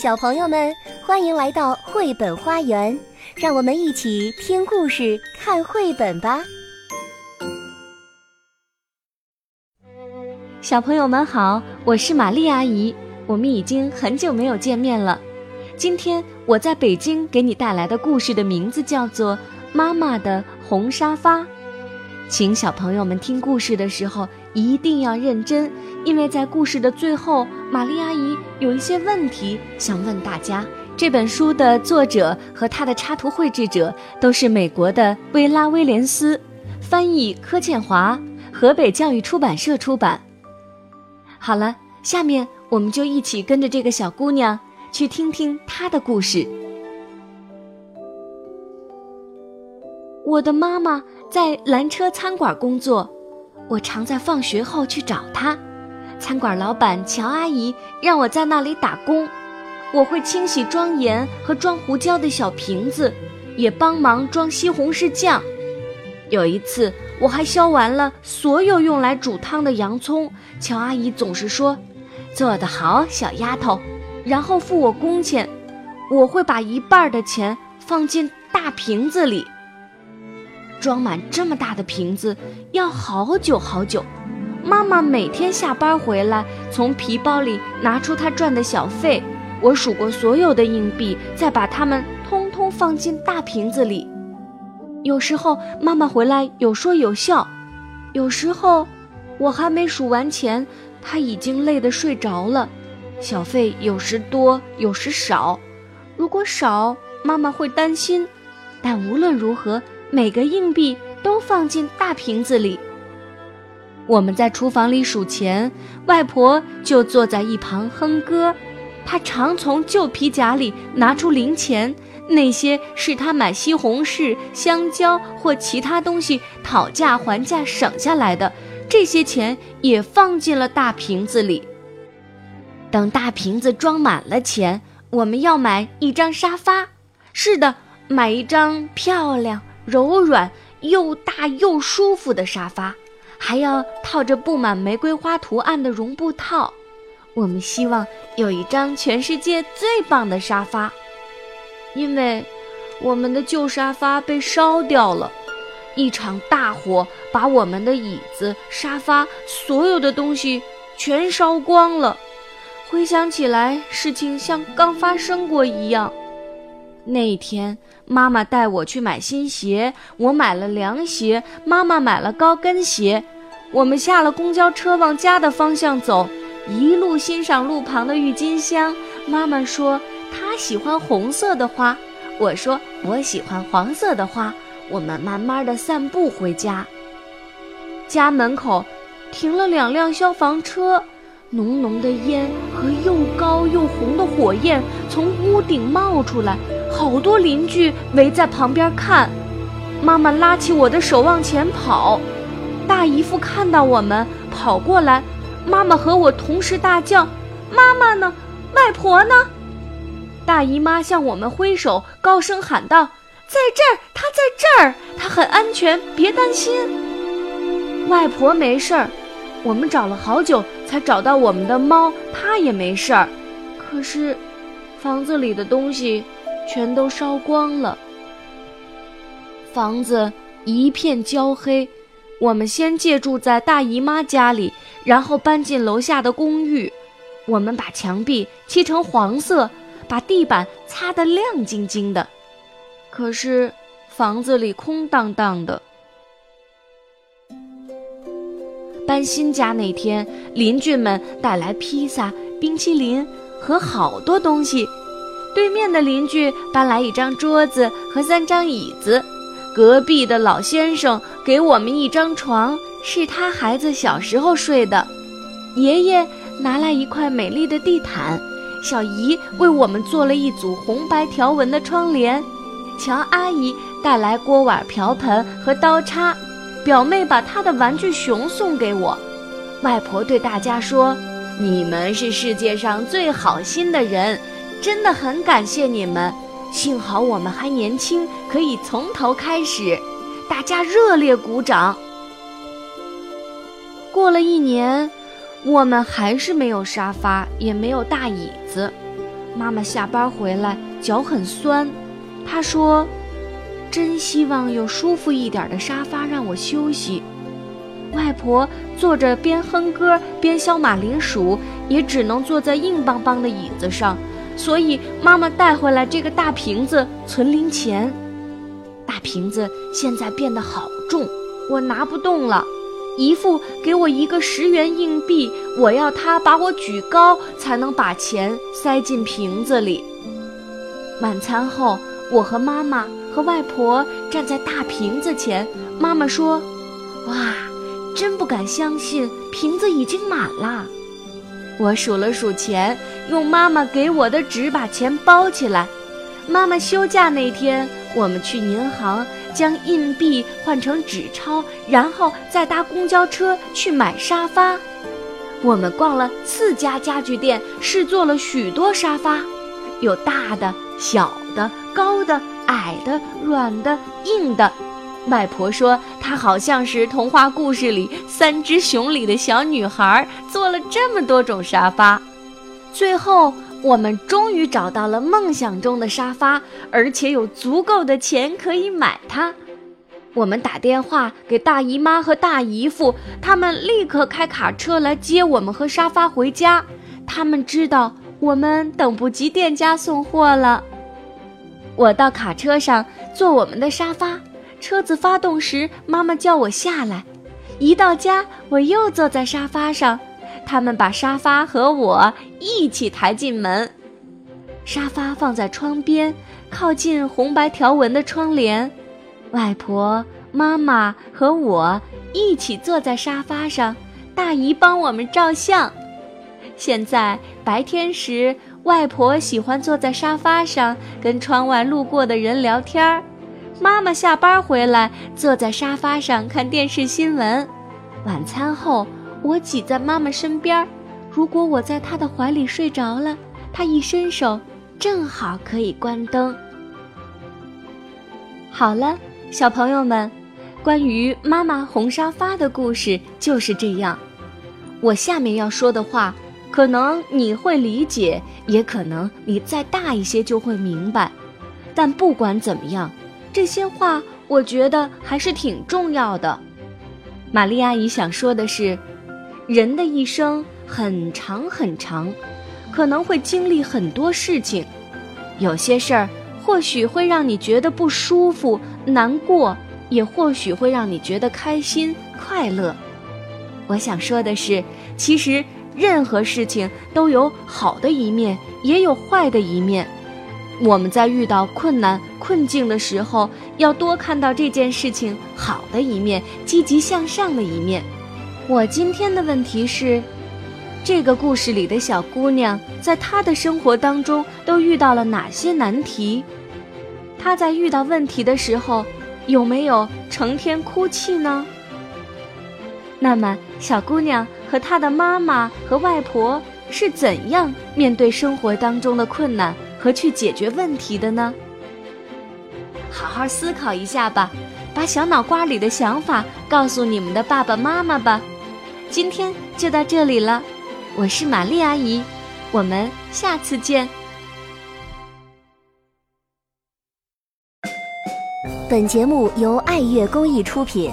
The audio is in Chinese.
小朋友们，欢迎来到绘本花园，让我们一起听故事、看绘本吧。小朋友们好，我是玛丽阿姨，我们已经很久没有见面了。今天我在北京给你带来的故事的名字叫做《妈妈的红沙发》，请小朋友们听故事的时候一定要认真。因为在故事的最后，玛丽阿姨有一些问题想问大家。这本书的作者和他的插图绘制者都是美国的薇拉·威廉斯，翻译柯倩华，河北教育出版社出版。好了，下面我们就一起跟着这个小姑娘去听听她的故事。我的妈妈在蓝车餐馆工作，我常在放学后去找她。餐馆老板乔阿姨让我在那里打工，我会清洗装盐和装胡椒的小瓶子，也帮忙装西红柿酱。有一次，我还削完了所有用来煮汤的洋葱。乔阿姨总是说：“做得好，小丫头。”然后付我工钱。我会把一半的钱放进大瓶子里，装满这么大的瓶子要好久好久。妈妈每天下班回来，从皮包里拿出她赚的小费。我数过所有的硬币，再把它们通通放进大瓶子里。有时候妈妈回来有说有笑，有时候我还没数完钱，她已经累得睡着了。小费有时多，有时少。如果少，妈妈会担心。但无论如何，每个硬币都放进大瓶子里。我们在厨房里数钱，外婆就坐在一旁哼歌。她常从旧皮夹里拿出零钱，那些是她买西红柿、香蕉或其他东西讨价还价省下来的。这些钱也放进了大瓶子里。等大瓶子装满了钱，我们要买一张沙发。是的，买一张漂亮、柔软、又大又舒服的沙发。还要套着布满玫瑰花图案的绒布套。我们希望有一张全世界最棒的沙发，因为我们的旧沙发被烧掉了。一场大火把我们的椅子、沙发，所有的东西全烧光了。回想起来，事情像刚发生过一样。那一天，妈妈带我去买新鞋，我买了凉鞋，妈妈买了高跟鞋。我们下了公交车，往家的方向走，一路欣赏路旁的郁金香。妈妈说她喜欢红色的花，我说我喜欢黄色的花。我们慢慢的散步回家。家门口停了两辆消防车。浓浓的烟和又高又红的火焰从屋顶冒出来，好多邻居围在旁边看。妈妈拉起我的手往前跑，大姨夫看到我们跑过来，妈妈和我同时大叫：“妈妈呢？外婆呢？”大姨妈向我们挥手，高声喊道：“在这儿，她在这儿，她很安全，别担心。”外婆没事儿。我们找了好久才找到我们的猫，它也没事儿。可是，房子里的东西全都烧光了，房子一片焦黑。我们先借住在大姨妈家里，然后搬进楼下的公寓。我们把墙壁漆成黄色，把地板擦得亮晶晶的。可是，房子里空荡荡的。搬新家那天，邻居们带来披萨、冰淇淋和好多东西。对面的邻居搬来一张桌子和三张椅子。隔壁的老先生给我们一张床，是他孩子小时候睡的。爷爷拿来一块美丽的地毯，小姨为我们做了一组红白条纹的窗帘。乔阿姨带来锅碗瓢盆和刀叉。表妹把她的玩具熊送给我，外婆对大家说：“你们是世界上最好心的人，真的很感谢你们。幸好我们还年轻，可以从头开始。”大家热烈鼓掌。过了一年，我们还是没有沙发，也没有大椅子。妈妈下班回来脚很酸，她说：“真希望有舒服一点的沙发让我休息。”外婆坐着边哼歌边削马铃薯，也只能坐在硬邦邦的椅子上，所以妈妈带回来这个大瓶子存零钱。大瓶子现在变得好重，我拿不动了。姨父给我一个十元硬币，我要他把我举高，才能把钱塞进瓶子里。晚餐后，我和妈妈和外婆站在大瓶子前，妈妈说：“哇。”真不敢相信，瓶子已经满了。我数了数钱，用妈妈给我的纸把钱包起来。妈妈休假那天，我们去银行将硬币换成纸钞，然后再搭公交车去买沙发。我们逛了四家家具店，试坐了许多沙发，有大的、小的、高的、矮的、软的、硬的。外婆说：“她好像是童话故事里三只熊里的小女孩，坐了这么多种沙发。最后，我们终于找到了梦想中的沙发，而且有足够的钱可以买它。我们打电话给大姨妈和大姨夫，他们立刻开卡车来接我们和沙发回家。他们知道我们等不及店家送货了。我到卡车上坐我们的沙发。”车子发动时，妈妈叫我下来。一到家，我又坐在沙发上。他们把沙发和我一起抬进门。沙发放在窗边，靠近红白条纹的窗帘。外婆、妈妈和我一起坐在沙发上。大姨帮我们照相。现在白天时，外婆喜欢坐在沙发上跟窗外路过的人聊天儿。妈妈下班回来，坐在沙发上看电视新闻。晚餐后，我挤在妈妈身边。如果我在她的怀里睡着了，她一伸手，正好可以关灯。好了，小朋友们，关于妈妈红沙发的故事就是这样。我下面要说的话，可能你会理解，也可能你再大一些就会明白。但不管怎么样。这些话我觉得还是挺重要的。玛丽阿姨想说的是，人的一生很长很长，可能会经历很多事情，有些事儿或许会让你觉得不舒服、难过，也或许会让你觉得开心、快乐。我想说的是，其实任何事情都有好的一面，也有坏的一面。我们在遇到困难困境的时候，要多看到这件事情好的一面，积极向上的一面。我今天的问题是：这个故事里的小姑娘在她的生活当中都遇到了哪些难题？她在遇到问题的时候，有没有成天哭泣呢？那么，小姑娘和她的妈妈和外婆是怎样面对生活当中的困难？和去解决问题的呢？好好思考一下吧，把小脑瓜里的想法告诉你们的爸爸妈妈吧。今天就到这里了，我是玛丽阿姨，我们下次见。本节目由爱乐公益出品。